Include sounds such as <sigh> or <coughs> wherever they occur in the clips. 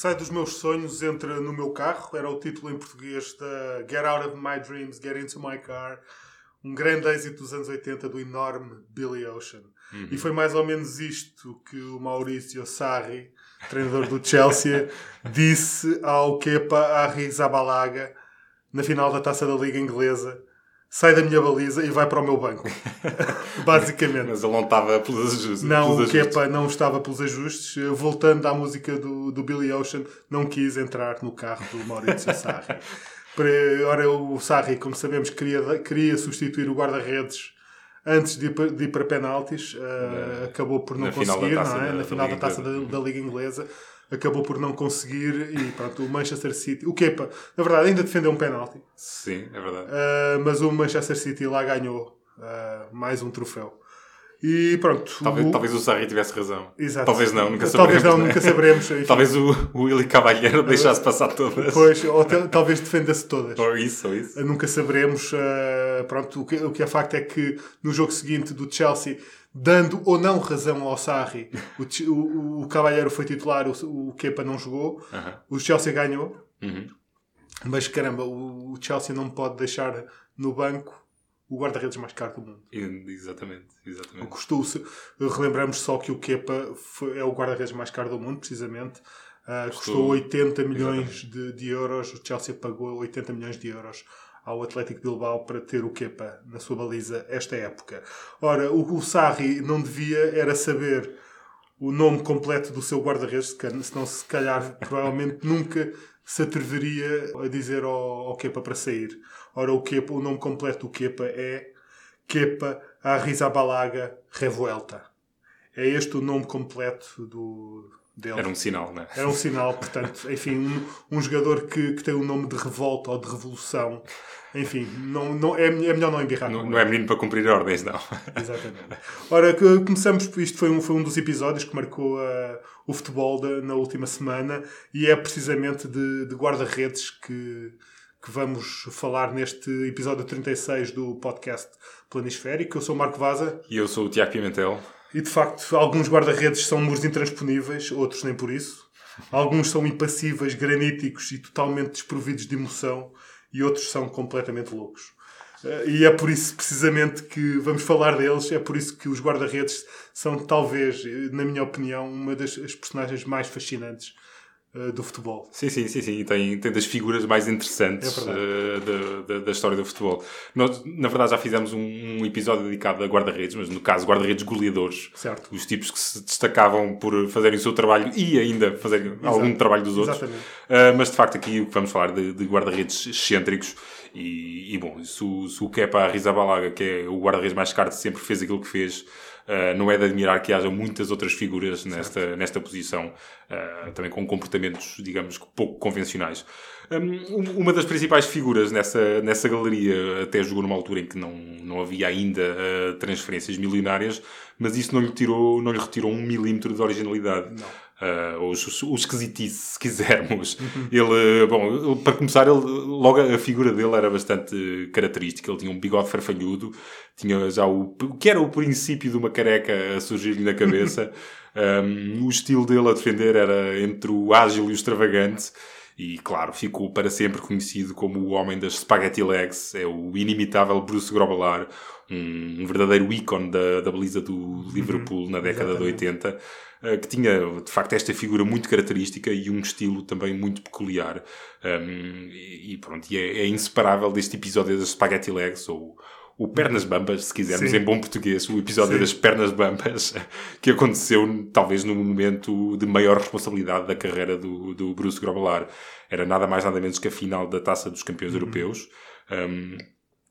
Sai dos meus sonhos, entra no meu carro. Era o título em português da Get Out of My Dreams, Get Into My Car. Um grande êxito dos anos 80 do enorme Billy Ocean. E foi mais ou menos isto que o Maurício Sarri, treinador do Chelsea, <laughs> disse ao Kepa Arrizabalaga na final da Taça da Liga Inglesa. Sai da minha baliza e vai para o meu banco. <laughs> Basicamente. Mas ele não estava pelos ajustes. Não, pelos o. Kepa não estava pelos ajustes. Voltando à música do, do Billy Ocean, não quis entrar no carro do Maurício <laughs> Sarri. Ora, o Sarri, como sabemos, queria, queria substituir o guarda-redes antes de ir para, de ir para penaltis. Eh, acabou por não na da conseguir, não é? da- Na da final da Liga taça da, da Liga Inglesa. Acabou por não conseguir e pronto, o Manchester City. O Kepa, na verdade, ainda defendeu um penalti. Sim, é verdade. Uh, mas o Manchester City lá ganhou uh, mais um troféu. E pronto. Talvez, o... talvez o Sarri tivesse razão. Exato. Talvez não, nunca Talvez saberemos. não, né? nunca saberemos. enfim. Talvez o, o Willy Cavalheiro deixasse passar todas. Pois, ou te- talvez defenda-se todas. Ou isso, ou isso. Nunca saberemos. uh, pronto, o que, o que é facto é que no jogo seguinte do Chelsea, dando ou não razão ao Sarri, o, o, o Cavalheiro foi titular, o, o Kepa não jogou, o Chelsea ganhou. Uhum. Mas caramba, o, o Chelsea não pode deixar no banco o guarda-redes mais caro do mundo. Exatamente, exatamente. Custou-se. Relembramos só que o Kepa foi- é o guarda-redes mais caro do mundo, precisamente. Ah, custou, Custou- 80 milhões de, de euros. O Chelsea pagou 80 milhões de euros ao Atlético Bilbao para ter o Kepa na sua baliza esta época. Ora, o, Sarri não devia era saber o nome completo do seu guarda-redes, se- senão se calhar <laughs> provavelmente nunca se atreveria a dizer ao, ao Kepa para sair. Ora, o, Kepa, o nome completo do Kepa é Kepa Arrizabalaga Revuelta. É este o nome completo do, dele. Era um sinal, não é? Era um sinal, portanto, <laughs> enfim, um, um jogador que, que tem o nome de revolta ou de revolução. Enfim, não, não, é, é melhor não embirrar. Não, não é menino para cumprir ordens, não. Exatamente. Ora, que- começamos, isto foi um, foi um dos episódios que marcou ah, o futebol da- na última semana e é precisamente de, de guarda-redes que, que vamos falar neste episódio 36 do podcast Planisférico. Eu sou o Marco Vaza E eu sou o Tiago Pimentel. E de facto alguns guarda-redes são muros intransponíveis, outros nem por isso. Alguns são impassíveis, graníticos e totalmente desprovidos de emoção e outros são completamente loucos. Eh, E é por isso, precisamente, que vamos falar deles. É por isso que os guarda-redes são, talvez, eh, na minha opinião, uma das as personagens mais fascinantes eh, do futebol. Sim, sim, sim, sim. Tem, tem das figuras mais interessantes É eh, da, da, da história do futebol. Nós, na verdade, já fizemos um, um episódio dedicado a guarda-redes, mas no caso, guarda-redes goleadores. Certo. Os tipos que se destacavam por fazerem o seu trabalho e ainda fazerem algum trabalho dos outros. Uh, mas de facto aqui o que vamos falar de, de guarda-redes excêntricos e, e, bom, se o, se o Kepa Arrizabalaga, que é o guarda-redes mais caro de sempre, fez aquilo que fez, uh, não é de admirar que haja muitas outras figuras nesta, nesta posição, uh, também com comportamentos, digamos, pouco convencionais. Um, uma das principais figuras nessa, nessa galeria até jogou numa altura em que não, não havia ainda uh, transferências milionárias, mas isso não lhe, tirou, não lhe retirou um milímetro de originalidade. Não. Uh, os, os esquisitice, se quisermos. Ele, bom, para começar, ele, logo a figura dele era bastante característica. Ele tinha um bigode farfalhudo, tinha já o, que era o princípio de uma careca a surgir-lhe na cabeça. <laughs> um, o estilo dele a defender era entre o ágil e o extravagante. E, claro, ficou para sempre conhecido como o homem das spaghetti legs. É o inimitável Bruce Grobbelaar, um, um verdadeiro ícone da, da baliza do Liverpool na década de 80. Eh, que tinha de facto esta figura muito característica e um estilo também muito peculiar. Um, e, pronto, e é, é, inseparável deste episódio das Spaghetti Legs, ou o Pernas Bambas, se quisermos, Sim. em bom português, o episódio Sim. das Pernas Bambas, <laughs> que aconteceu talvez no momento de maior responsabilidade da carreira do, do Bruce Grobbelaar. Era nada mais nada menos que a final da Taça dos Campeões uhum. Europeus. Um,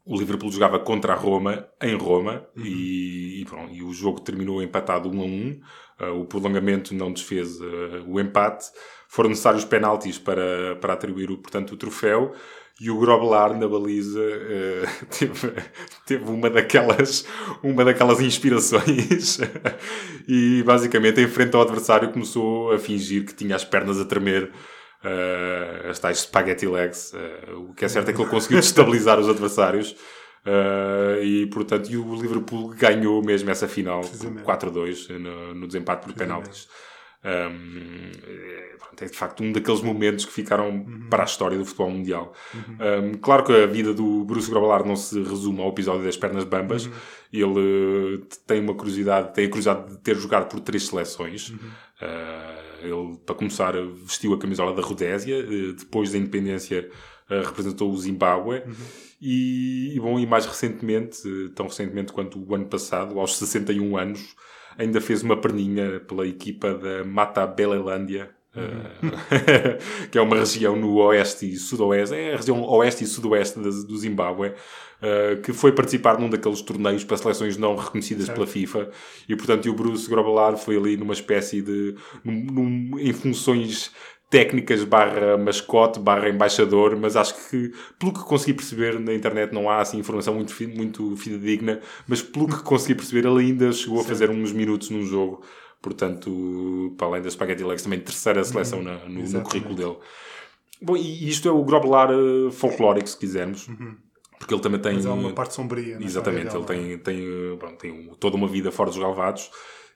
o Liverpool jogava contra a Roma, em Roma, uhum. e, e, pronto, e o jogo terminou empatado 1 a 1. Uh, o prolongamento não desfez uh, o empate. Foram necessários penaltis para, para atribuir, o, portanto, o troféu. E o Grobelar na baliza uh, <laughs> teve, teve uma daquelas, uma daquelas inspirações <laughs> e basicamente em frente ao adversário começou a fingir que tinha as pernas a tremer uh, as tais spaghetti legs. Uh, o que é certo é que ele conseguiu <laughs> destabilizar os adversários. Uh, e portanto, e o Liverpool ganhou mesmo essa final 4-2 no, no, desempate por penaltis. Um, é, de facto um daqueles momentos que ficaram uhum. para a história do futebol mundial. Uhum. Um, claro que a vida do Bruce Grobbelaar não se resume ao episódio das pernas bambas. Uhum. Ele tem uma curiosidade, tem a curiosidade de ter jogado por três seleções. Uh, ele, para começar, vestiu a camisola da Rodésia, eh, depois da independência eh, representou o Zimbábue uhum. e, e, bom, e mais recentemente, eh, tão recentemente quanto o ano passado, aos 61 anos, ainda fez uma perninha pela equipa da Mata Belelândia, uhum. <laughs> que é uma região no oeste e sudoeste, é a região oeste e sudoeste do Zimbábue, uh, que foi participar num daqueles torneios para seleções não reconhecidas certo. pela FIFA e, portanto, o Bruce Grobbelaar foi ali numa espécie de. Num, num, em funções técnicas barra mascote, barra embaixador, mas acho que, pelo que consegui perceber na internet, não há assim informação muito, muito fidedigna, mas pelo que consegui perceber, ele ainda chegou a fazer uns minutos num jogo. Portanto, para além da Spaghetti Legs, também terceira seleção uhum. na, no, no, currículo dele. Bom, e isto é o Grobbelaar uh, folclórico, se quisermos. Uhum. Porque ele também tem. Mas há uma parte sombria. Exatamente, ele tem, tem, bom, tem toda uma vida fora dos galvados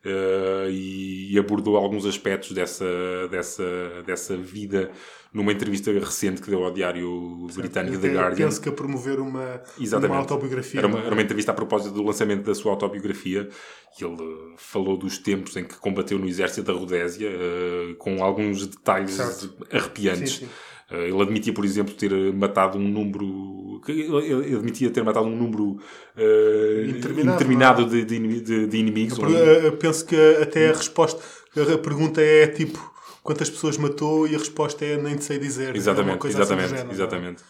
uh, e, e, abordou alguns aspectos dessa, dessa, dessa vida numa entrevista recente que deu ao diário britânico The Guardian. Penso que a promover uma, uma autobiografia. Era uma, era uma entrevista a propósito do lançamento da sua autobiografia e ele falou dos tempos em que combateu no exército da Rodésia uh, com alguns detalhes certo. arrepiantes. Sim, sim. Eh, ele admitia, por exemplo, ter matado um número. Ele admitia ter matado um número uh, interminado, de, de, de, inimigos. Eu, eu penso que até a resposta, a pergunta é tipo quantas pessoas matou e a resposta é nem sei dizer. Exatamente, é exatamente, assim exatamente.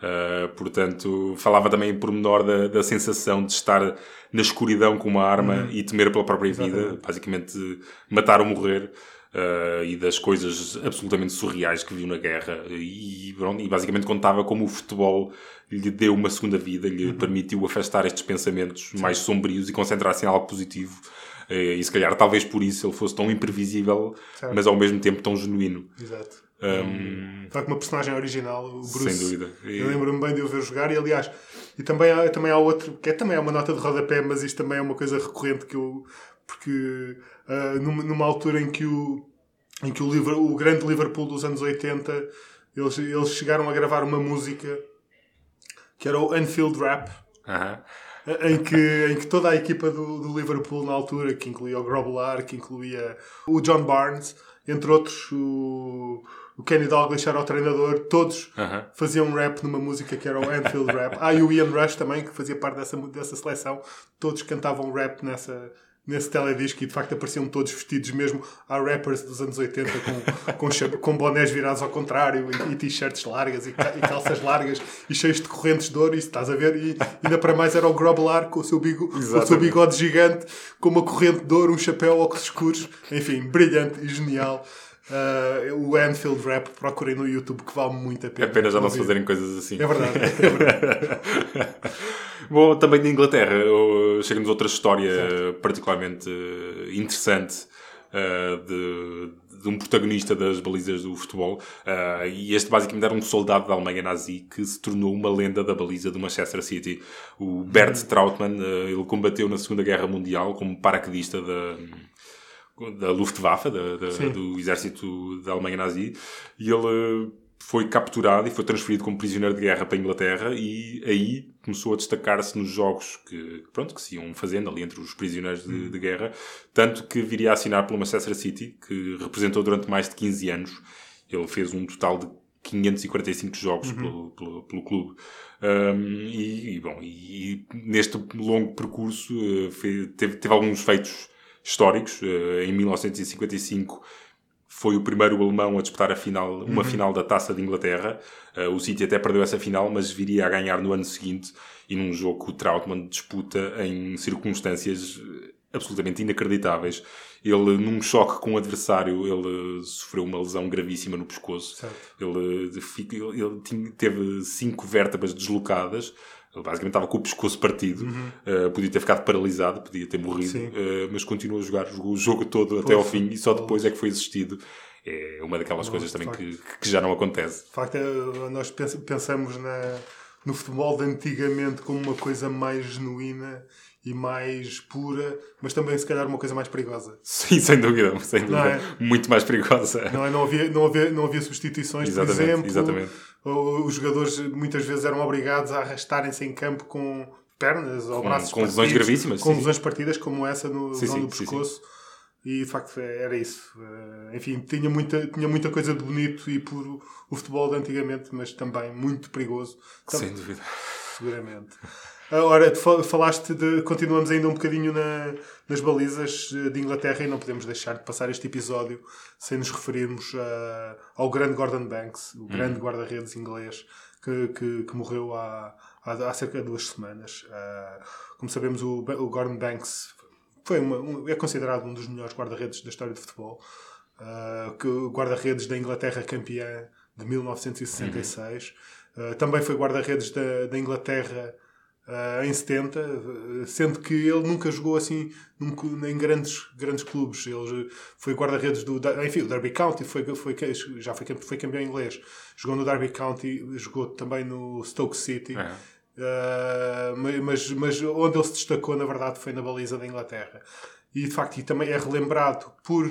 Uh, portanto, falava também em pormenor da, da sensação de estar na escuridão com uma arma uhum. e temer pela própria exatamente. vida, basicamente matar ou morrer uh, e das coisas absolutamente surreais que viu na guerra. E, e basicamente contava como o futebol lhe deu uma segunda vida, lhe uhum. permitiu afastar estes pensamentos Sim. mais sombrios e concentrar-se em algo positivo. Uh, e se calhar, talvez por isso, ele fosse tão imprevisível, certo. mas ao mesmo tempo tão genuíno. Exato. Um, Está com uma personagem original, o Bruce. Sem dúvida. E... Eu lembro-me bem de o ver jogar e, aliás, e também há, também há outro, que é também é uma nota de rodapé, mas isto também é uma coisa recorrente que eu. Porque uh, numa, numa, altura em que o, em que o, o grande Liverpool dos anos 80 eles, eles chegaram a gravar uma música que era o Anfield Rap. Uh -huh. Em que, em que toda a equipa do, do Liverpool na altura, que incluía o Grobbelaar, que incluía o John Barnes, entre outros, o, o Kenny Douglas era o treinador, todos uh -huh. faziam rap numa música que era o Anfield Rap. Ah, e o Ian Rush também, que fazia parte dessa, dessa seleção, todos cantavam rap nessa, nesse teledisco e de facto apareciam todos vestidos mesmo a rappers dos anos 80 com, com, com bonés virados ao contrário e, e t-shirts largas e, e, calças largas e cheios de correntes de ouro, isso estás a ver? E ainda para mais era o Grobelar com o seu, bigo, com o seu bigode gigante, com uma corrente de ouro, um chapéu, óculos escuros, enfim, brilhante e genial. Uh, o Anfield Rap, procurem no YouTube que vale muito a pena. Apenas já não se fazerem coisas assim. É verdade. É <laughs> verdade. Bom, também de Inglaterra, chega-nos outra história certo. particularmente interessante. uh, de, de, um protagonista das balizas do futebol. Uh, e este basicamente era um soldado da Alemanha nazi que se tornou uma lenda da baliza do Manchester City. O Bert uhum. Trautmann, ele combateu na Segunda Guerra Mundial como paraquedista da da Luftwaffe, da, da, do exército da Alemanha nazi, e ele foi capturado e foi transferido como prisioneiro de guerra para a Inglaterra e aí começou a destacar-se nos jogos que, pronto, que se iam fazendo ali entre os prisioneiros de, de, guerra, tanto que viria a assinar pelo Manchester City, que representou durante mais de 15 anos. Ele fez um total de 545 jogos uhum. pelo, pelo, pelo, clube. Um, e, e, bom, e, e, neste longo percurso uh, fez, teve, teve alguns feitos históricos. Uh, em 1955 foi o primeiro alemão a disputar a final, uma uhum. final da Taça de Inglaterra. Uh, o City até perdeu essa final, mas viria a ganhar no ano seguinte e num jogo que o Trautmann disputa em circunstâncias eh, absolutamente inacreditáveis. Ele, num choque com o adversário, ele sofreu uma lesão gravíssima no pescoço. Ele, ele, ele teve cinco vértebras deslocadas. Ele basicamente estava com o pescoço partido, uhum. uh, podia ter ficado paralisado, podia ter morrido, uh, mas continuou a jogar o jogo todo Poxa, até ao fim e só depois é que foi assistido. É uma daquelas Não, coisas também que, que, já não acontece. De facto, é, nós pensamos na, no futebol de antigamente como uma coisa mais genuína e mais pura, mas também se calhar uma coisa mais perigosa. Sim, sem dúvida, sem dúvida. É? Muito mais perigosa. Não, é? não, havia, não, havia, não havia substituições, exatamente, por exemplo. Exatamente os jogadores muitas vezes eram obrigados a arrastarem-se em campo com pernas ou com, braços com lesões gravíssimas. Com lesões partidas, como essa no sim, sim, do pescoço. Sim, e de facto era isso. Eh, enfim, tinha muita, tinha muita coisa de bonito e puro o futebol de antigamente, mas também muito perigoso. Sem dúvida. Seguramente. Ora, falaste de. Continuamos ainda um bocadinho na, nas balizas eh, de Inglaterra e não podemos deixar de passar este episódio sem nos referirmos uh, ao grande Gordon Banks, o grande hum. guarda-redes inglês que, que, que morreu há, há, cerca de duas semanas. Uh, como sabemos, o, o Gordon Banks foi uma, um, é considerado um dos melhores guarda-redes da história do futebol. Uh, que guarda-redes da Inglaterra campeã de 1966. Uhum. Uh, também foi guarda-redes da, da Inglaterra uh, em 70, sendo que ele nunca jogou assim num, em grandes, grandes clubes. Ele foi guarda-redes do. Enfim, o Derby County, foi, foi, já foi, foi campeão inglês. Jogou no Derby County, jogou também no Stoke City. Uh, mas, mas onde ele se destacou, na verdade, foi na baliza da Inglaterra. E de facto, e também é relembrado por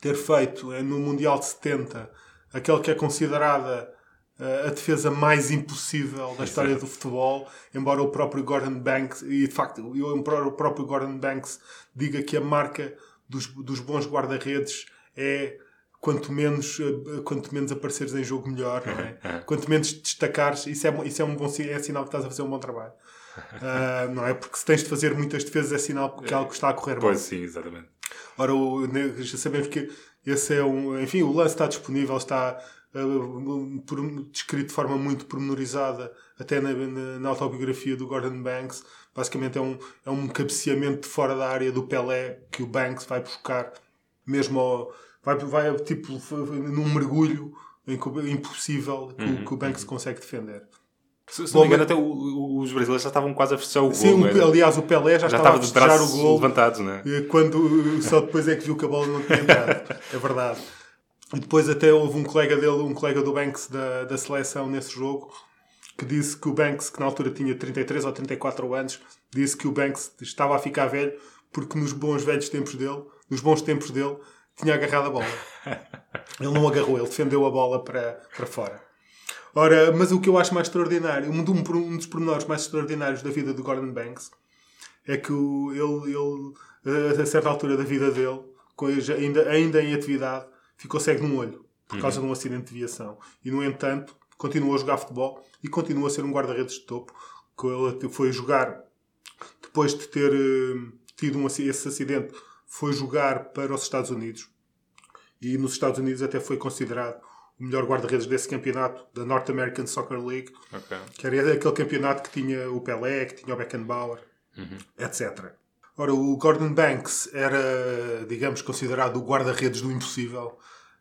ter feito eh, no Mundial de 70 aquele que é considerada a defesa mais impossível da história do futebol, embora o próprio Gordon Banks, e de facto o próprio Gordon Banks diga que a marca dos, dos bons guarda-redes é quanto menos, eh, quanto menos apareceres em jogo melhor, é? é? quanto menos destacares, isso é, isso é um bom é sinal que estás a fazer um bom trabalho. Uh, <laughs> não é? Porque se tens de fazer muitas defesas é sinal que algo está a correr pois sim, exatamente. Ora, o, já sabemos que esse é um. Enfim, o lance está disponível, está descrito de forma muito pormenorizada, até na, na, na, autobiografia do Gordon Banks. Basicamente é um, é um cabeceamento de fora da área do Pelé que o Banks vai buscar, mesmo ao, vai, vai tipo num mergulho impossível que, uhum, que o Banks uhum. consegue defender. Se, se não me engano, até o, os brasileiros já estavam quase a fechar o gol. Sim, aliás, o Pelé já, já estava, estava a fechar o gol. levantados, né? Quando, só depois é que viu que a bola não tinha entrado. é verdade. E depois até houve um colega dele, um colega do Banks da, da seleção nesse jogo, que disse que o Banks, que na altura tinha 33 ou 34 anos, disse que o Banks estava a ficar velho porque nos bons velhos tempos dele, nos bons tempos dele, tinha agarrado a bola. <laughs> Ele não agarrou, ele defendeu a bola para, para fora. Ora, mas o que eu acho mais extraordinário, um, um dos pormenores mais extraordinários da vida do Gordon Banks é que o, ele, ele, a certa altura da vida dele, ainda, ainda em atividade, ficou cego num olho por causa uhum. de um acidente de viação. E, no entanto, continuou a jogar futebol e continua a ser um guarda-redes de topo. Que ele foi jogar, depois de ter uh, tido um, esse acidente, foi jogar para os Estados Unidos. E nos Estados Unidos até foi considerado o melhor guarda-redes desse campeonato, da North American Soccer League, okay. que era aquele campeonato que tinha o Pelé, que tinha o Beckenbauer, uhum. etc. Ora, o Gordon Banks era, digamos, considerado o guarda-redes do impossível,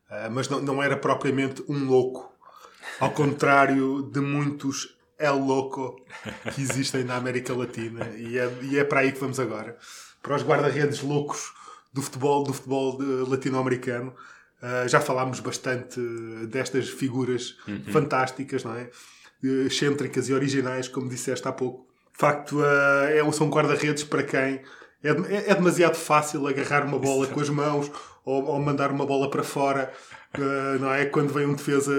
eh, mas não, não era propriamente um louco, ao contrário de muitos El Loco que existem na América Latina, e é, e é para aí que vamos agora. Para os guarda-redes loucos do futebol, do futebol latino-americano. Uh, já falámos bastante destas figuras fantásticas, não é? Excêntricas e originais, como disseste há pouco. De facto, uh, é, são guarda-redes para quem é, é- é demasiado fácil agarrar uma bola com as mãos ou, ou mandar uma bola para fora, uh, não é? Quando vem um defesa,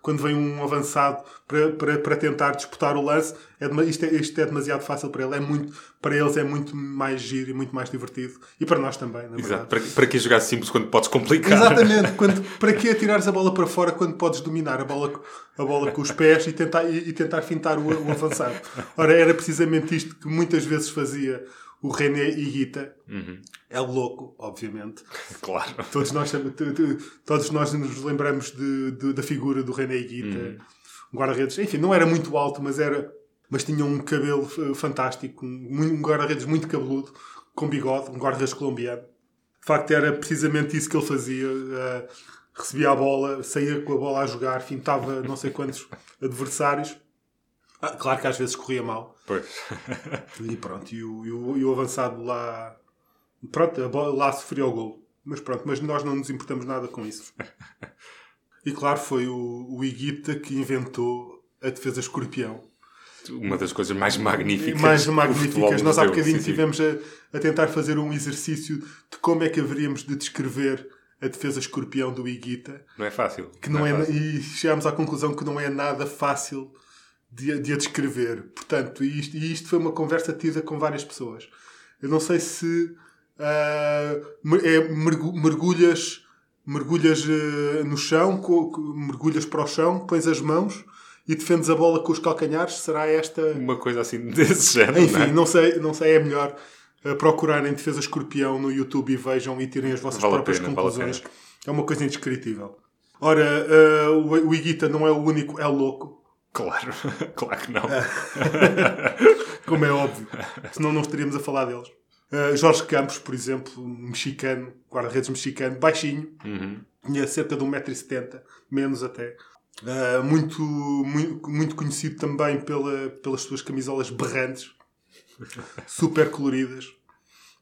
quando vem um avançado para, para, para tentar disputar o lance, é, isto, é, isto é demasiado fácil para ele. É muito, para eles é muito mais giro e muito mais divertido. E para nós também, na verdade. Exato. Para, para que jogar simples quando podes complicar? Exatamente. Quando, para que atirares a bola para fora quando podes dominar a bola, a bola com os pés e tentar, e, e tentar fintar o, o avançado? Ora, era precisamente isto que muitas vezes fazia o René Higuita. É louco, obviamente. <laughs> Claro. Todos nós, todos nós nos lembramos de, de- da figura do René Higuita. Um guarda-redes, enfim, não era muito alto, mas era... Mas tinha um cabelo fantástico, um, guarda-redes muito cabeludo, com bigode, um guarda-redes colombiano. De facto, era precisamente isso que ele fazia. eh, recebia a bola, saía com a bola a jogar, fintava não sei quantos adversários. Ah, claro que às vezes corria mal. Pois. E pronto, e o, e o, e o avançado lá. Pronto, a bola lá sofreu o gol. Mas pronto, mas nós não nos importamos nada com isso. E claro, foi o, o que inventou a defesa escorpião. Uma das coisas mais magníficas. mais magníficas. Nós há bocadinho estivemos a, a tentar fazer um exercício de como é que haveríamos de descrever a defesa escorpião do Higuita. Não é fácil. Que não é, fácil. e chegámos à conclusão que não é nada fácil de, a- de a descrever. Portanto, e isto, e isto foi uma conversa tida com várias pessoas. Eu não sei se mer- é, mergu- mergulhas, mergulhas ah, no chão, co- mergulhas para o chão, pões as mãos e defendes a bola com os calcanhares. Será esta. Uma coisa assim <laughs> desse género. Enfim, não é? não sei, não sei, é melhor uh, procurarem Defesa Escorpião no YouTube e vejam e tirem as vossas Vale próprias pena, vale conclusões. pena. É uma coisa indescritível. Ora, uh, o, o Iguita não é o único, é louco, Claro, <laughs> claro que não. <laughs> como é óbvio. Senão não estaríamos a falar deles. Uh, Jorge Campos, por exemplo, mexicano, guarda-redes mexicano, baixinho, Uhum. tinha cerca de 1,70m, menos até. Uh, muito, muito, muito conhecido também pela, pelas suas camisolas berrantes, <laughs> super coloridas.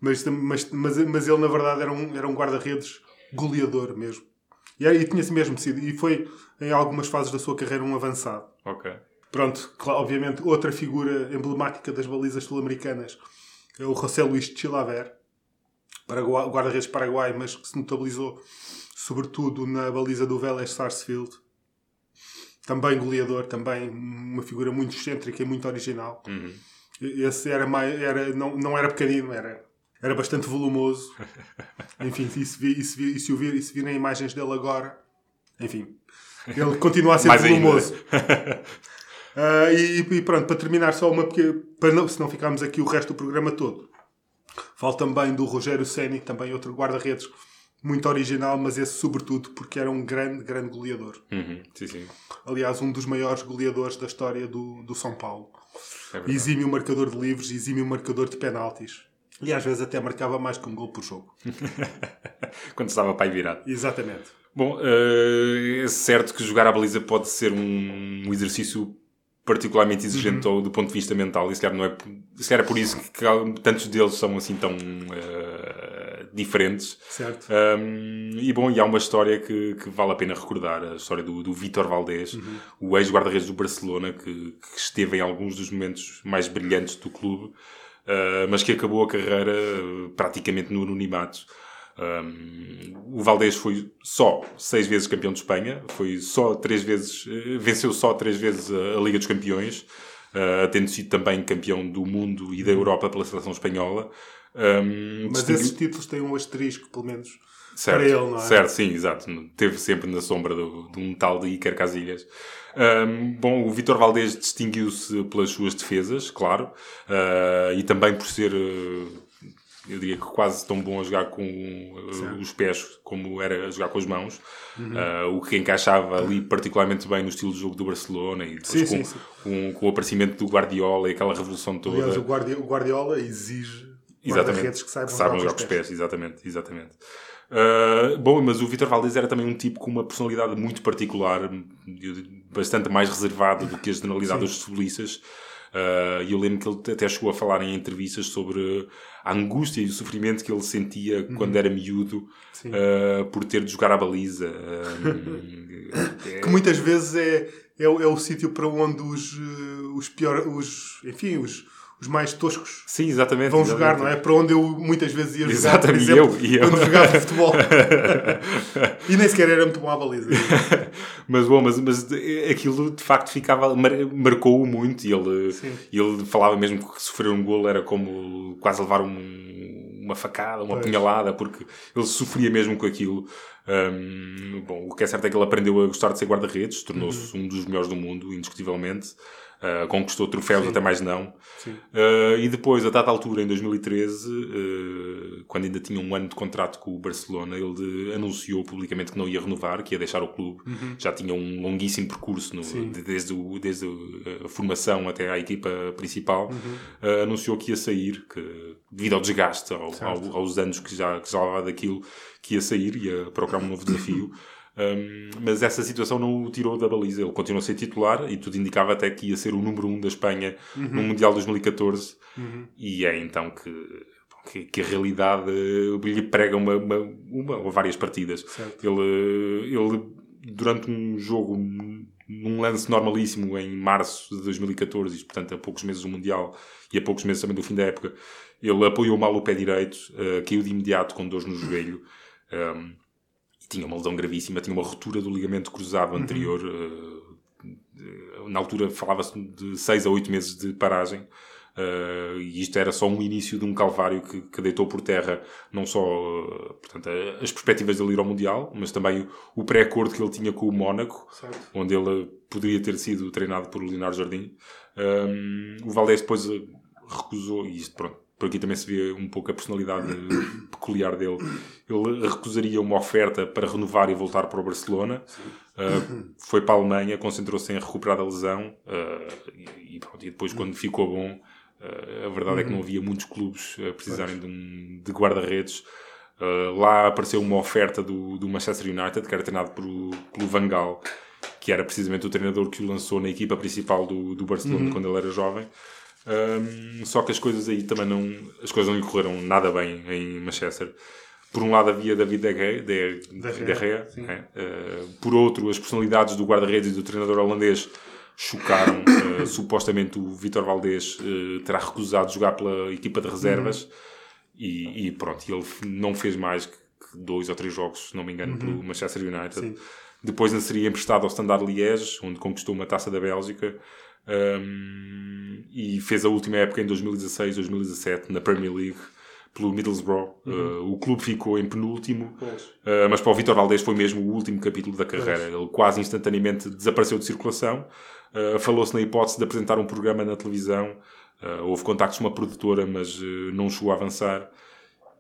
Mas, mas, mas, mas ele, na verdade, era um, era um guarda-redes goleador mesmo. E, era- e tinha-se mesmo sido. E foi, em algumas fases da sua carreira, um avançado. Ok. Pronto, obviamente, outra figura emblemática das balizas sul-americanas é o José Luís de Chilaver, guarda-redes paraguai, mas que se notabilizou sobretudo na baliza do Vélez Sarsfield. Também goleador, também uma figura muito excêntrica e muito original. Uhum. Esse era mais, era, não, não era pequenino, era, era bastante volumoso. <laughs> Enfim, e se, vi, e se, vi, e se virem imagens dele agora, enfim, ele continua a ser volumoso. <laughs> Ah, e, e pronto, para terminar, só uma pequena. Para não, se não ficarmos aqui o resto do programa todo. Falo também do Rogério Ceni, também outro guarda-redes muito original, mas esse sobretudo porque era um grande, grande goleador. Uhum. Sim, sim. Aliás, um dos maiores goleadores da história do, do São Paulo. É verdade. Exímio marcador de livros, exímio marcador de penaltis. E às vezes até marcava mais que um gol por jogo. <laughs> Quando estava pai virado. Exatamente. Bom, eh, é certo que jogar à baliza pode ser um, exercício particularmente exigente Uhum. do ponto de vista mental. E se calhar, não é, se calhar é por isso que tantos deles são assim tão eh, diferentes. Certo. Um, e bom, e há uma história que, que vale a pena recordar, a história do, do Vítor Valdés, o ex-guarda-redes do Barcelona, que, que esteve em alguns dos momentos mais brilhantes do clube, uh, mas que acabou a carreira uh, praticamente no anonimato. Um, o Valdés foi só seis vezes campeão de Espanha, foi só três vezes, eh, venceu só três vezes a, a Liga dos Campeões, uh, tendo sido também campeão do mundo e da Europa pela seleção espanhola. Um, Mas esses títulos têm um asterisco, pelo menos, Certo, para ele, não é? certo, sim, exato. Teve sempre na sombra do, de um tal de Iker Casillas. Ahm, bom, o Vitor Valdés distinguiu-se pelas suas defesas, claro, ah, e também por ser, eh, eu diria que quase tão bom a jogar com eh, os pés como era a jogar com as mãos, Uhum. Ah, o que encaixava ali particularmente bem no estilo de jogo do Barcelona e depois Sim, com, sim, sim. Com, com o aparecimento do Guardiola e aquela revolução toda. Aliás, o Guardi- o Guardiola exige Exatamente. guarda-redes que saibam, jogar com os pés. Exatamente, exatamente. Uh, bom, mas o Vitor Valdez era também um tipo com uma personalidade muito particular, bastante mais reservado do que a generalidade dos futebolistas. Uh, E eu lembro que ele até chegou a falar em entrevistas sobre a angústia e o sofrimento que ele sentia quando era miúdo uh, por ter de jogar à baliza. Uh, <laughs> Que muitas vezes é, é, o- é o sítio para onde os, eh, os piores, os, enfim, os, os mais toscos Sim, exatamente. vão exatamente. jogar, não é? Para onde eu muitas vezes ia jogar, Exatamente, por exemplo, e eu- e eu. quando jogava futebol. <laughs> e nem sequer era muito bom à baliza. <laughs> Mas bom, mas, mas aquilo de facto ficava, mar- marcou-o muito e ele, Sim. ele falava mesmo que sofrer um golo era como quase levar um- uma facada, uma Pois. punhalada, porque ele sofria mesmo com aquilo. Hum, bom, o que é certo é que ele aprendeu a gostar de ser guarda-redes, tornou-se Uhum. um dos melhores do mundo, indiscutivelmente. Uh, conquistou troféus até mais não. Sim. Uh, e depois, a dada altura, em 2013, uh, quando ainda tinha um ano de contrato com o Barcelona, ele de- anunciou publicamente que não ia renovar, que ia deixar o clube. Já tinha um longuíssimo percurso, no- Sim. de- desde, o- desde a formação até à equipa principal. Uh, anunciou que ia sair, que, devido ao desgaste, ao- ao- aos anos que já, que já levava daquilo, que ia sair, ia procurar um novo desafio. <clears throat> Um, mas essa situação não o tirou da baliza. Ele continuou a ser titular e tudo indicava até que ia ser o número 1 um da Espanha no Mundial 2014. E é então que, que, que a realidade lhe prega uma, uma, uma ou várias partidas. Certo. Ele, ele, durante um jogo, num lance normalíssimo em março de 2014, isto, portanto, a poucos meses do Mundial e a poucos meses também do fim da época, ele apoiou mal o pé direito, eh, caiu de imediato com dores no joelho. Um, tinha uma lesão gravíssima, tinha uma ruptura do ligamento cruzado anterior. eh, eh, na altura falava-se de 6 a 8 meses de paragem. eh, e isto era só um início de um calvário que, que deitou por terra não só eh, portanto, as perspectivas dele ir ao Mundial, mas também o, o pré-acordo que ele tinha com o Mónaco, Certo. onde ele poderia ter sido treinado por Leonardo Jardim. Um, o Valdés depois recusou, e isto pronto, por aqui também se vê um pouco a personalidade peculiar dele. Ele recusaria uma oferta para renovar e voltar para o Barcelona. Uh, foi para a Alemanha, concentrou-se em recuperar a lesão uh, e, e depois quando ficou bom, uh, a verdade é que não havia muitos clubes a precisarem de, um, de guarda-redes. Lá apareceu uma oferta do, do Manchester United, que era treinado por, pelo Van Gaal, que era precisamente o treinador que o lançou na equipa principal do, do Barcelona quando ele era jovem. Um, só que as coisas aí também não as coisas não lhe correram nada bem em Manchester. Por um lado havia David De Gea, De, De De Gea, né? Uh, por outro as personalidades do guarda-redes e do treinador holandês chocaram. Uh, <coughs> supostamente o Vitor Valdés uh, terá recusado jogar pela equipa de reservas e, e pronto, ele não fez mais que dois ou três jogos, se não me engano, pelo Manchester United. Sim. Depois seria emprestado ao Standard Liège, onde conquistou uma taça da Bélgica. Um, e fez a última época em 2016-2017 na Premier League pelo Middlesbrough. Uh, o clube ficou em penúltimo, Pois. uh, mas para o Vitor Valdés foi mesmo o último capítulo da carreira. Ele quase instantaneamente desapareceu de circulação. Uh, Falou-se na hipótese de apresentar um programa na televisão. Houve contactos com uma produtora, mas não chegou a avançar.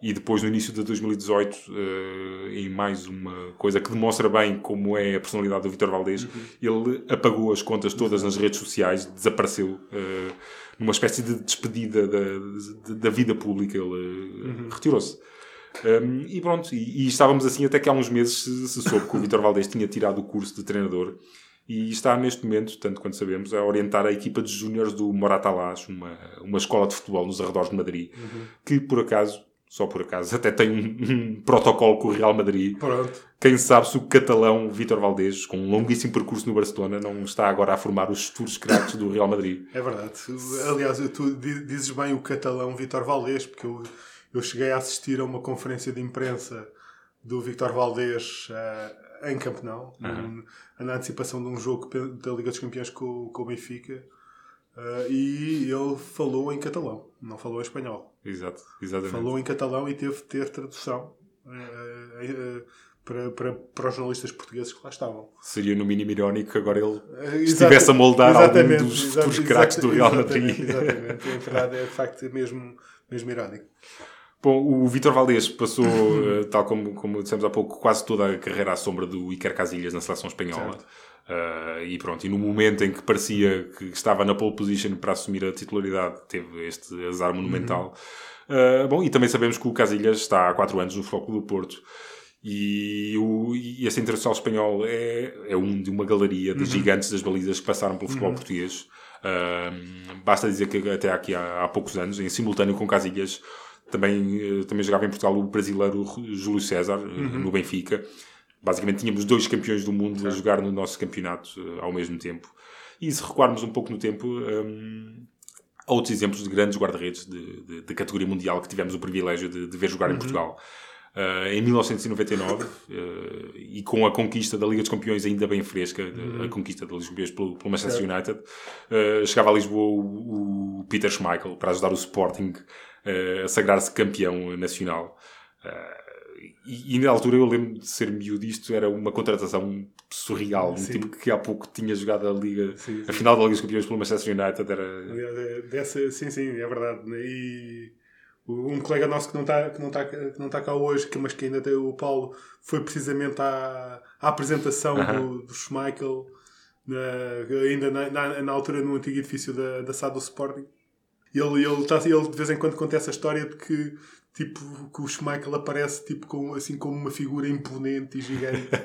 E depois, no início de 2018, uh, em mais uma coisa que demonstra bem como é a personalidade do Vitor Valdés, ele apagou as contas todas nas redes sociais, desapareceu uh, numa espécie de despedida da, da- da vida pública. Ele uh, retirou-se. Um, e pronto, e, e estávamos assim até que há uns meses se, se soube que o Vitor Valdés tinha tirado o curso de treinador e está neste momento, tanto quanto sabemos, a orientar a equipa de júniores do Moratalás, uma, uma escola de futebol nos arredores de Madrid, que por acaso, só por acaso, até tem um, um protocolo com o Real Madrid. Pronto. Quem sabe se o catalão Vitor Valdés, com um longuíssimo percurso no Barcelona, não está agora a formar os futuros craques do Real Madrid. É verdade. Aliás, tu di- dizes bem o catalão Vitor Valdés, porque eu, eu cheguei a assistir a uma conferência de imprensa do Vitor Valdés eh, em Campenão, num- na antecipação de um jogo da Liga dos Campeões com, com o Benfica, eh, e ele falou em catalão, não falou em espanhol. Exato, exatamente. Falou em catalão e teve de ter tradução eh, eh, para, para, para os jornalistas portugueses que lá estavam. Seria no mínimo irónico que agora ele estivesse a moldar algum dos futuros craques do Real Madrid. Exatamente, exatamente. É verdade, é de facto mesmo, mesmo irónico. Bom, o Vitor Valdés passou, tal como, como dissemos há pouco, quase toda a carreira à sombra do Iker Casillas na seleção espanhola. Eh, e pronto, e no momento em que parecia que estava na pole position para assumir a titularidade, teve este azar monumental. Eh, bom, e também sabemos que o Casillas está há 4 anos no Flóculo do Porto. E, o, e esse internacional espanhol é, é um de uma galeria de gigantes das balizas que passaram pelo futebol português. Uh, basta dizer que até aqui há, há, poucos anos, em simultâneo com Casilhas, também, também jogava em Portugal o brasileiro Júlio César, uhum. no Benfica. Basicamente tínhamos dois campeões do mundo certo. a jogar no nosso campeonato ao mesmo tempo. E se recuarmos um pouco no tempo, um, há outros exemplos de grandes guarda-redes de, de, de, categoria mundial que tivemos o privilégio de, de ver jogar uhum. em Portugal. Uh, em 1999, uh, e com a conquista da Liga dos Campeões ainda bem fresca, uhum. a conquista da Liga dos Campeões pelo, pelo Manchester United, uh, chegava a Lisboa o, o, Peter Schmeichel para ajudar o Sporting a sagrar-se campeão nacional. E, e, na altura eu lembro de ser miúdo, isto era uma contratação surreal. Um tipo que há pouco tinha jogado a Liga, sim, sim. a final da Liga dos Campeões pelo Manchester United. Era... É, dessa, sim, sim, é verdade. E um colega nosso que não está que não tá, que não tá cá hoje, que, mas que ainda tem o Paulo, foi precisamente à, à apresentação do, do Schmeichel, na, ainda na, na, na, altura no antigo edifício da, da SAD do Sporting. Ele, ele, tá, ele de vez em quando conta essa história de que tipo que o Schmeichel aparece tipo com, assim como uma figura imponente e gigante. <laughs>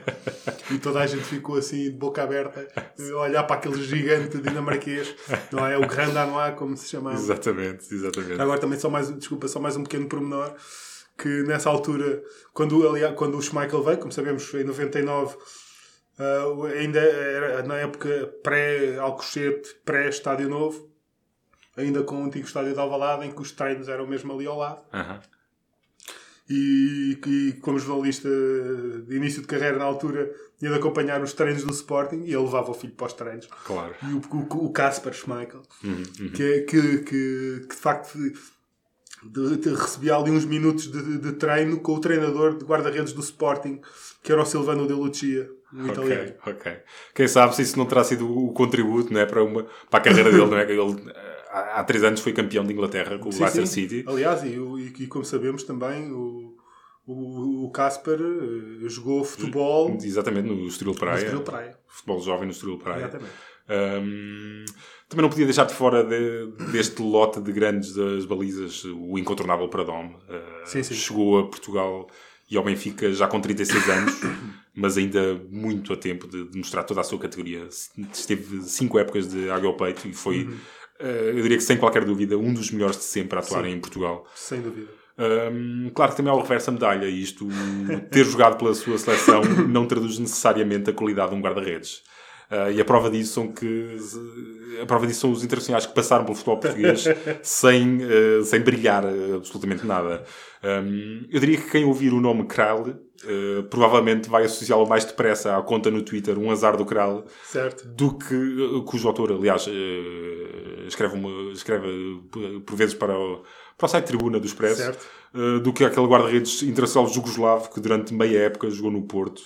E toda a gente ficou assim de boca aberta a olhar para aquele gigante dinamarquês não é? O Grand Danois como se chamava. Exatamente exatamente. Agora também só mais desculpa só mais um pequeno pormenor que nessa altura quando aliás, quando o Schmeichel veio como sabemos em 99 uh, ainda era na época pré Alcochete pré Estádio Novo ainda com o antigo estádio de Alvalade em que os treinos eram mesmo ali ao lado e, e como jornalista de início de carreira na altura ia de acompanhar os treinos do Sporting e ele levava o filho para os treinos. Claro. E o, Casper Schmeichel, uhum, uhum. Que, é, que, que, que, de facto de, de, recebia ali uns minutos de, de, treino com o treinador de guarda-redes do Sporting, que era o Silvano De Lucia. Um ok, italiano. ok. Quem sabe se isso não terá sido o contributo né, para, uma, para a carreira dele, não é? Ele, há, três anos foi campeão de Inglaterra com o sim, Leicester sim. City. Aliás, e, e, como sabemos também, o, o, o Casper uh, jogou futebol. Exatamente, no Estoril Praia. No Estoril Praia. Futebol jovem no Estoril Praia. Exatamente. Um, também não podia deixar de fora de, deste lote de grandes das balizas o incontornável Pradom. Uh, sim, sim. Chegou a Portugal e ao Benfica já com 36 anos, <coughs> mas ainda muito a tempo de, de, mostrar toda a sua categoria. Esteve cinco épocas de água ao peito e foi, uhum. Uh, eu diria que sem qualquer dúvida, um dos melhores de sempre a atuar em Portugal. Sem dúvida. Um, claro que também há o reverso da medalha, e isto, ter jogado pela sua seleção, <laughs> não traduz necessariamente a qualidade de um guarda-redes. Uh, e a prova disso são que a prova disso são os internacionais que passaram pelo futebol português <laughs> sem, uh, sem brilhar absolutamente nada. Um, eu diria que quem ouvir o nome Kral uh, provavelmente vai associá-lo mais depressa à conta no Twitter, um azar do Kral, certo. do que cujo autor, aliás, escreve, uma, escreve por vezes para o, para o site Tribuna do Expresso, do que aquele guarda-redes internacional jugoslavo que durante meia época jogou no Porto.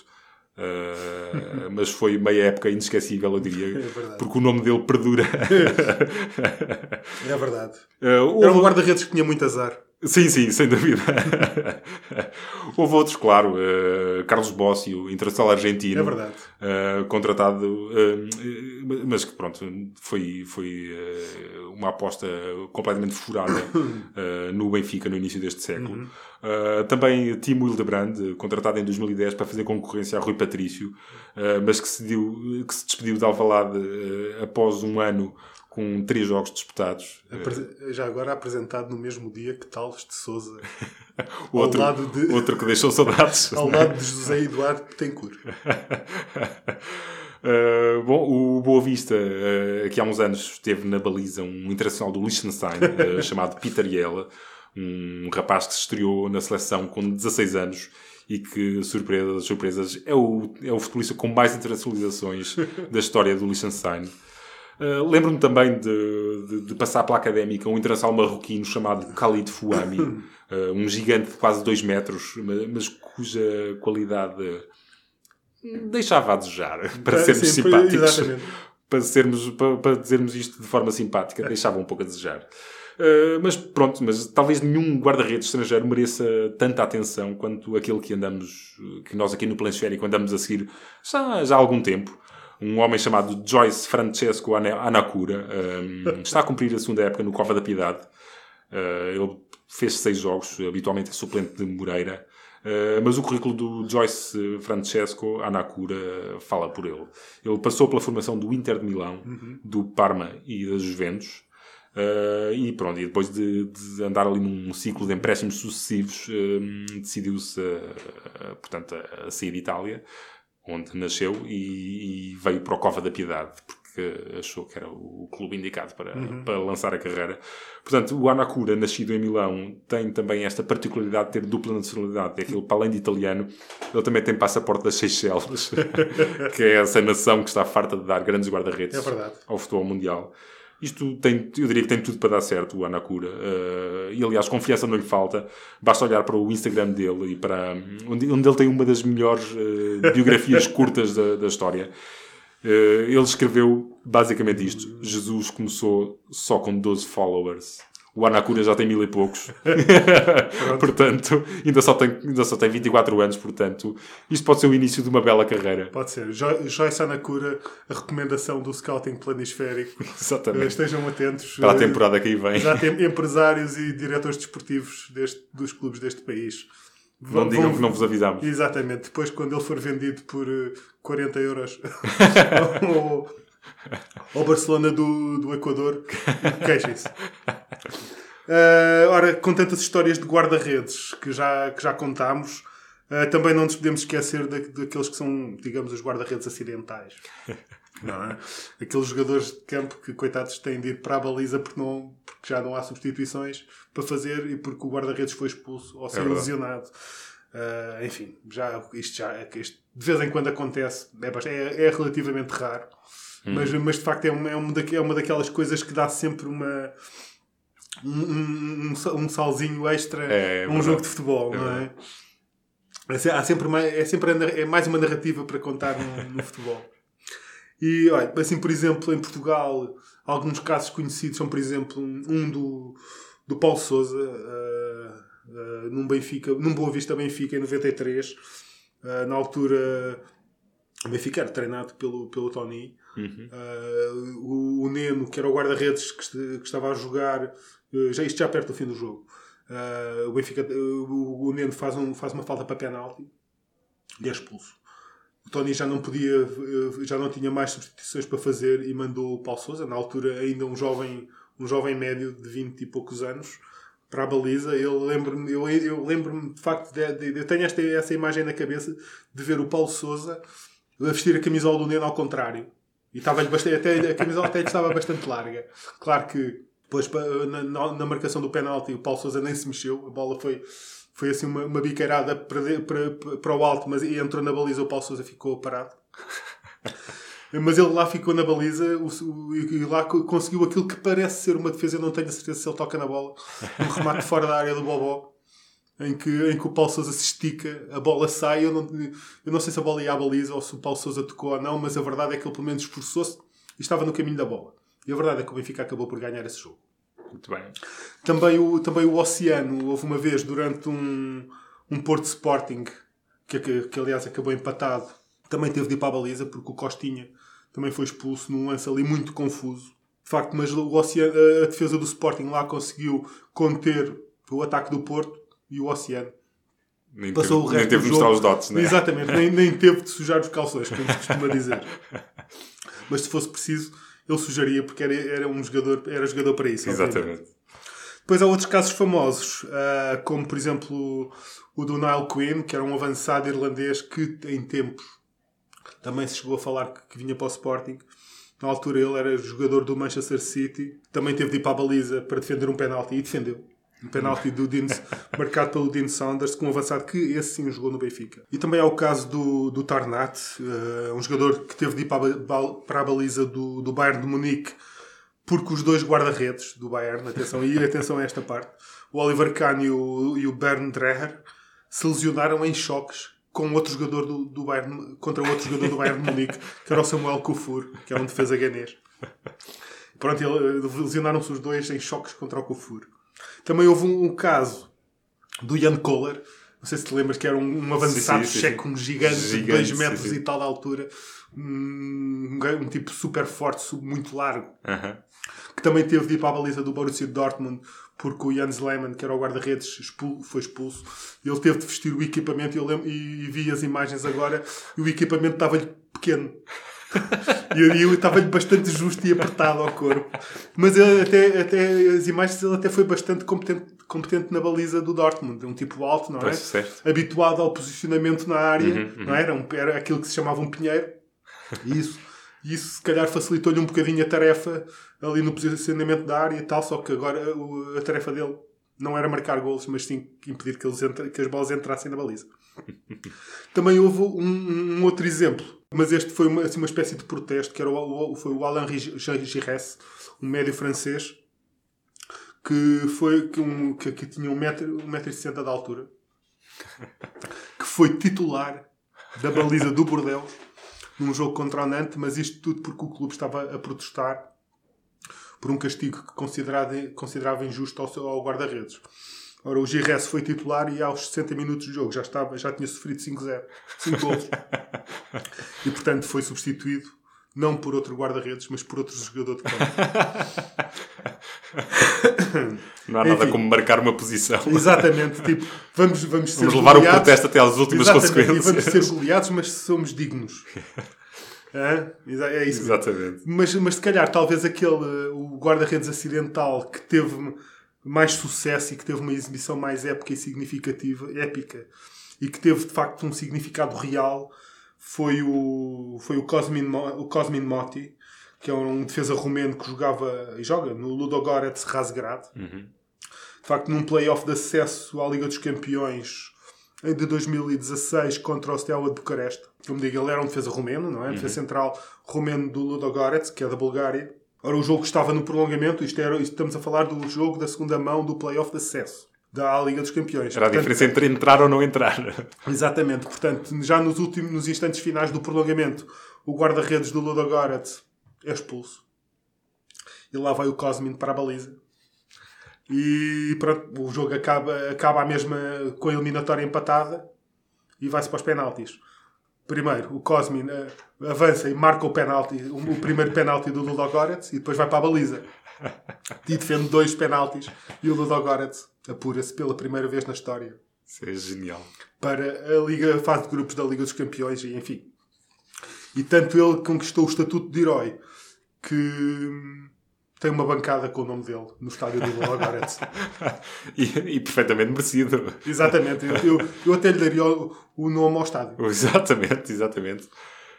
Uh, mas foi meia época inesquecível, eu diria, <laughs> é porque o nome dele perdura. <laughs> é verdade. Uh, Era um guarda-redes que tinha muito azar. Sim, sim, sem dúvida. <laughs> Houve outros, claro. Uh, Carlos Bócio, internacional argentino. É verdade. Uh, contratado, uh, mas que pronto, foi, foi uma aposta completamente furada <coughs> no Benfica no início deste século. Uhum. também Timo Hildebrand, contratado em 2010 para fazer concorrência a Rui Patrício, mas que se, deu, que se despediu de Alvalade após um ano com três jogos disputados. Já agora apresentado no mesmo dia que Tales de Souza. <laughs> outro, de, outro que deixou saudades. <laughs> ao lado de José Eduardo Betancourt. Uh, <laughs> bom, o Boa Vista, uh, que há uns anos esteve na baliza um internacional do Liechtenstein uh, chamado Peter Yella, um rapaz que se estreou na seleção com 16 anos e que, surpresa das surpresas, é o, é o futebolista com mais internacionalizações da história do Liechtenstein. Uh, Lembro-me também de, de, de, passar pela académica um internacional marroquino chamado Khalid Fouami, uh, <laughs> um gigante de quase 2 metros, mas, cuja qualidade deixava a desejar, <laughs> para é, sermos sim, simpáticos. Para, sermos, para, para, dizermos isto de forma simpática, deixava um pouco a desejar. Uh, mas pronto, mas talvez nenhum guarda-redes estrangeiro mereça tanta atenção quanto aquele que andamos, que nós aqui no Planisférico andamos a seguir já, já há algum tempo um homem chamado Joyce Francesco Anacura. Um, está a cumprir a segunda época no Cova da Piedade. Uh, ele fez seis jogos, habitualmente é suplente de Moreira. Uh, mas o currículo do Joyce Francesco Anacura fala por ele. Ele passou pela formação do Inter de Milão, do Parma e da Juventus. Uh, e pronto, e depois de, de, andar ali num ciclo de empréstimos sucessivos, um, decidiu-se a, portanto, a, sair de Itália, onde nasceu, e, e, veio para o Cova da Piedade, porque achou que era o clube indicado para, uhum. para lançar a carreira. Portanto, o Anacura, nascido em Milão, tem também esta particularidade de ter dupla nacionalidade. É aquilo, para além de italiano, ele também tem passaporte das Seychelles, <laughs> que é essa nação que está farta de dar grandes guarda-redes é ao futebol mundial. Isto tem, eu diria que tem tudo para dar certo, o Anacura. Uh, e aliás, confiança não lhe falta. Basta olhar para o Instagram dele e para onde, onde ele tem uma das melhores uh, biografias <laughs> curtas da, da história. Uh, ele escreveu basicamente isto: Jesus começou só com 12 followers. O Anacura já tem mil e poucos. <laughs> <laughs> portanto, ainda só, tem, ainda só tem 24 anos. Portanto, isto pode ser o início de uma bela carreira. Pode ser. Jo Joyce Anacura, a recomendação do Scouting Planisférico. Exatamente. Eh, estejam atentos. Para a temporada que aí vem. Já tem <laughs> empresários e diretores desportivos deste, dos clubes deste país. Não digam que não vos avisámos. Exatamente. Depois, quando ele for vendido por 40 eh, euros ao Barcelona do, do Equador, queixem-se. Uh, ora, com tantas histórias de guarda-redes que já, que já contámos, uh, também não nos podemos esquecer da, daqueles que são, digamos, os guarda-redes acidentais. <laughs> Não é? Aqueles jogadores de campo que, coitados, têm de ir para a baliza porque, não, porque já não há substituições para fazer e porque o guarda-redes foi expulso ou saiu é lesionado. Uh, enfim, já, isto já isto de vez em quando acontece, é, é, é relativamente raro. Mas, mas de facto é uma, é, uma é uma daquelas coisas que dá sempre uma. Um, um, um salzinho extra é, é um jogo de futebol, é não é? Há sempre mais, é sempre é mais uma narrativa para contar no, no futebol. E, olha, assim, por exemplo, em Portugal, alguns casos conhecidos são, por exemplo, um do, do Paulo Souza, uh, uh, num Benfica, num Boa Vista Benfica, em 93. Uh, na altura, o Benfica era treinado pelo, pelo Tony. Uhum. Uh, o, o, Neno, que era o guarda-redes que, que, estava a jogar, já, isto já perto do fim do jogo. Uh, o, Benfica, o, o, Neno faz, um, faz uma falta para penalti e é expulso. O Tony já não podia, já não tinha mais substituições para fazer e mandou o Paulo Souza, na altura ainda um jovem, um jovem médio de 20 e poucos anos, para a baliza. Eu lembro-me eu, eu lembro de facto, de, de, eu tenho esta, essa imagem na cabeça de ver o Paulo Souza a vestir a camisola do Neno ao contrário. E estava bastante, até, a camisola até estava bastante larga. Claro que depois na, na, marcação do penalti o Paulo Sousa nem se mexeu, a bola foi, foi assim uma, uma biqueirada para, para, para o alto, mas entrou na baliza o Paulo Sousa ficou parado. <laughs> Mas ele lá ficou na baliza o, o, e lá conseguiu aquilo que parece ser uma defesa. Eu não tenho a certeza se ele toca na bola. Um remate <laughs> fora da área do Bobó em que, em que o Paulo Sousa se estica, a bola sai. Eu não, eu não sei se a bola ia à baliza ou se o Paulo Sousa tocou ou não, mas a verdade é que ele pelo menos esforçou-se e estava no caminho da bola. E a verdade é que o Benfica acabou por ganhar esse jogo. Muito bem. Também o, também o Oceano, houve uma vez durante um, um Porto Sporting, que, que, que aliás acabou empatado, também teve de ir para a baliza porque o Costinha também foi expulso num lance ali muito confuso. De facto, mas o Oceano, a defesa do Sporting lá conseguiu conter o ataque do Porto e o oceano. Nem Passou teve, o resto nem teve de mostrar os dotes, né? Exatamente, nem, nem teve de sujar os calções, como se costuma dizer. <laughs> Mas se fosse preciso, ele sujaria porque era, era um jogador, era jogador para isso. Exatamente. Obviamente. Depois há outros casos famosos, uh, como por exemplo o do Niall Quinn, que era um avançado irlandês que em tempos também se chegou a falar que, que vinha para o Sporting. Na altura ele era jogador do Manchester City, também teve de ir para a baliza para defender um penalti e defendeu. Um penalti do Dean, <laughs> marcado pelo Dean Saunders, com um avançado que esse sim jogou no Benfica. E também há o caso do, do Tarnat, uh, um jogador que teve de ir para a, para a baliza do, do Bayern de Munique, porque os dois guarda-redes do Bayern, atenção, e atenção a esta parte, o Oliver Kahn e o, e o Bernd Dreher, se lesionaram em choques com outro jogador do, do Bayern, contra outro jogador do Bayern de Munique, que era o Samuel Kufur, que era um defesa ganês. Pronto, lesionaram-se os dois em choques contra o Kufur. Também houve um, um caso do Jan Kohler, não sei se te lembras que era um, um avançado checo, um gigante, gigante de 2 metros sim, sim. e tal de altura, um, um, tipo super forte, muito largo, uh -huh. que também teve de ir para a baliza do Borussia Dortmund porque o Jens Lehmann, que era o guarda-redes, expul- foi expulso. Ele teve de vestir o equipamento e, eu lembro- e vi as imagens agora e o equipamento estava-lhe pequeno. <laughs> E eu, eu estava-lhe bastante justo e apertado ao corpo. Mas ele até, até as imagens ele até foi bastante competente, competente na baliza do Dortmund. Um tipo alto, não é? Pois, certo. Habituado ao posicionamento na área, Uhum, não é? era? Um, era aquilo que se chamava um pinheiro. E isso, isso se calhar facilitou-lhe um bocadinho a tarefa ali no posicionamento da área e tal, só que agora a tarefa dele não era marcar golos, mas sim impedir que, eles entra- que as bolas entrassem na baliza. <laughs> Também houve um, um outro exemplo, mas este foi uma, assim, uma espécie de protesto, que era o, o- foi o Alain Giresse, um médio francês, que, foi, que, um, que, que tinha 1,60m de altura, <laughs> que foi titular da baliza do Bordeaux num jogo contra o Nantes, mas isto tudo porque o clube estava a protestar por um castigo que considerava, injusto ao, ao guarda-redes. Ora, o Giresse foi titular e aos 60 minutos de jogo já, estava, já tinha sofrido 5-0. 5 golos. e, portanto, foi substituído não por outro guarda-redes, mas por outro jogador de campo. <coughs> Não há nada Enfim. como marcar uma posição. Exatamente. Tipo, vamos, vamos ser Vamos levar o goleados. protesto até às últimas consequências. vamos ser goleados, mas somos dignos. Hã? É isso. Exatamente. Mas, mas se calhar, talvez aquele, o guarda-redes acidental que teve mais sucesso e que teve uma exibição mais épica e significativa, épica, e que teve de facto um significado real, foi o, foi o, Cosmin, o Cosmin Motti, que é um defesa romeno que jogava e joga no Ludogorets Razgrad. De facto, num play-off de acesso à Liga dos Campeões de 2016 contra o Steaua de Bucareste. Como digo, ele era um defesa romeno, não é? Defesa central romeno do Ludogorets, que é da Bulgária. Ora, o jogo estava no prolongamento, isto era, estamos a falar do jogo da segunda mão do play-off de acesso da Liga dos Campeões. Era a Portanto, diferença entre entrar ou não entrar. <laughs> Exatamente, portanto, já nos últimos nos instantes finais do prolongamento, o guarda-redes do Ludogorets é expulso. E lá vai o Cosmin para a baliza. E pronto, o jogo acaba, acaba a mesma com a eliminatória empatada e vai-se para os penaltis. Primeiro, o Cosmin eh, avança e marca o penalti, o, o primeiro penalti do Ludogorets e depois vai para a baliza. E defende dois penaltis e o Ludogorets apura-se pela primeira vez na história Isso é genial. para a Liga, a fase de grupos da Liga dos Campeões e enfim. E tanto ele conquistou o estatuto de herói que hum, tem uma bancada com o nome dele no estádio do Ludogorets. <laughs> E, e perfeitamente merecido. Exatamente. Eu, eu, eu até lhe daria o, o nome ao estádio. <laughs> Exatamente, exatamente.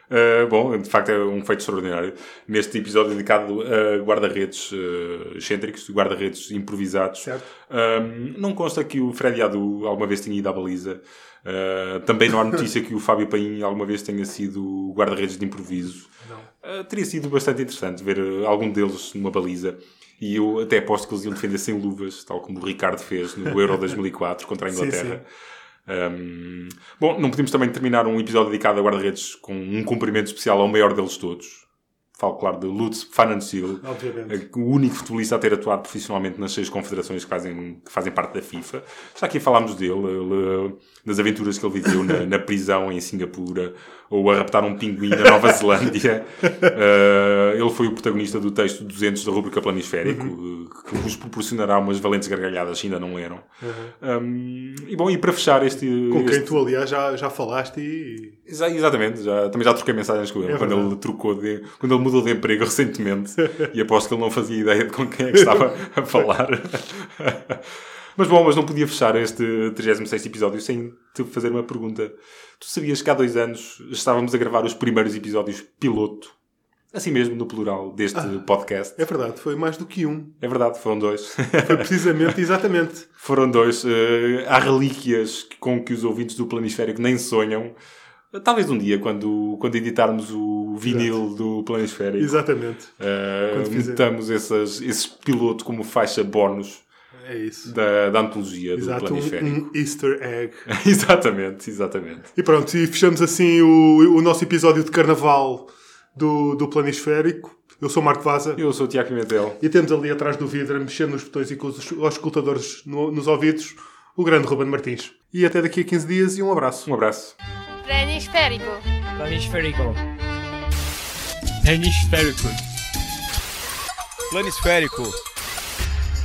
Uh, bom, de facto é um feito extraordinário. Neste episódio dedicado a guarda-redes uh, excêntricos, guarda-redes improvisados, Certo. um, não consta que o Fred Adu alguma vez tenha ido à baliza. Uh, também não há notícia que o Fábio Paim alguma vez tenha sido guarda-redes de improviso. Uh, teria sido bastante interessante ver uh, algum deles numa baliza. E eu até aposto que eles iam defender sem luvas, tal como o Ricardo fez no Euro <laughs> 2004 contra a Sim, Inglaterra. Um, bom, não podemos também terminar um episódio dedicado a guarda-redes com um cumprimento especial ao maior deles todos. Falo, claro, de Lutz Fanansil, Obviamente. o único futebolista a ter atuado profissionalmente nas seis confederações que fazem, que fazem parte da FIFA. Já aqui falámos dele, ele, das aventuras que ele viveu na, na prisão em Singapura, ou a raptar um pinguim na Nova Zelândia. Uh, <laughs> ele foi o protagonista do texto 200 da rubrica Planisférico, uh, que vos proporcionará umas valentes gargalhadas, se ainda não eram. Um, e bom, e para fechar este... Com quem este- tu, aliás, já, já falaste e. Exa- Exatamente, já, também já troquei mensagens com ele É quando verdade. ele trocou de, quando ele mudou de emprego <laughs> recentemente <laughs> e aposto que ele não fazia ideia de com quem é que estava a falar. Mas bom, mas não podia fechar este 36 episódio sem te fazer uma pergunta. Tu sabias que há dois anos estávamos a gravar os primeiros episódios piloto, assim mesmo no plural, deste podcast? É verdade, foi mais do que um. É verdade, foram dois. <laughs> Foi precisamente, exatamente. Foram dois. eh, há relíquias com que os ouvintes do Planisférico nem sonham. Talvez um dia, quando, quando editarmos o vinil do Planisférico, Exatamente. Quando fizer. metamos essas, esse piloto como faixa bónus É isso. da, da antologia Exato, do Planisférico. um, um easter egg. <laughs> exatamente, exatamente. E pronto, e fechamos assim o, o nosso episódio de carnaval do, do Planisférico. Eu sou o Marco Vaza. Eu sou o Tiago Pimentel. E temos ali atrás do vidro, mexendo nos botões e com os, os escutadores no- nos ouvidos, o grande Ruben Martins. E até daqui a 15 dias e um abraço. Um abraço. Planisférico. Planisférico. Planisférico. Planisférico.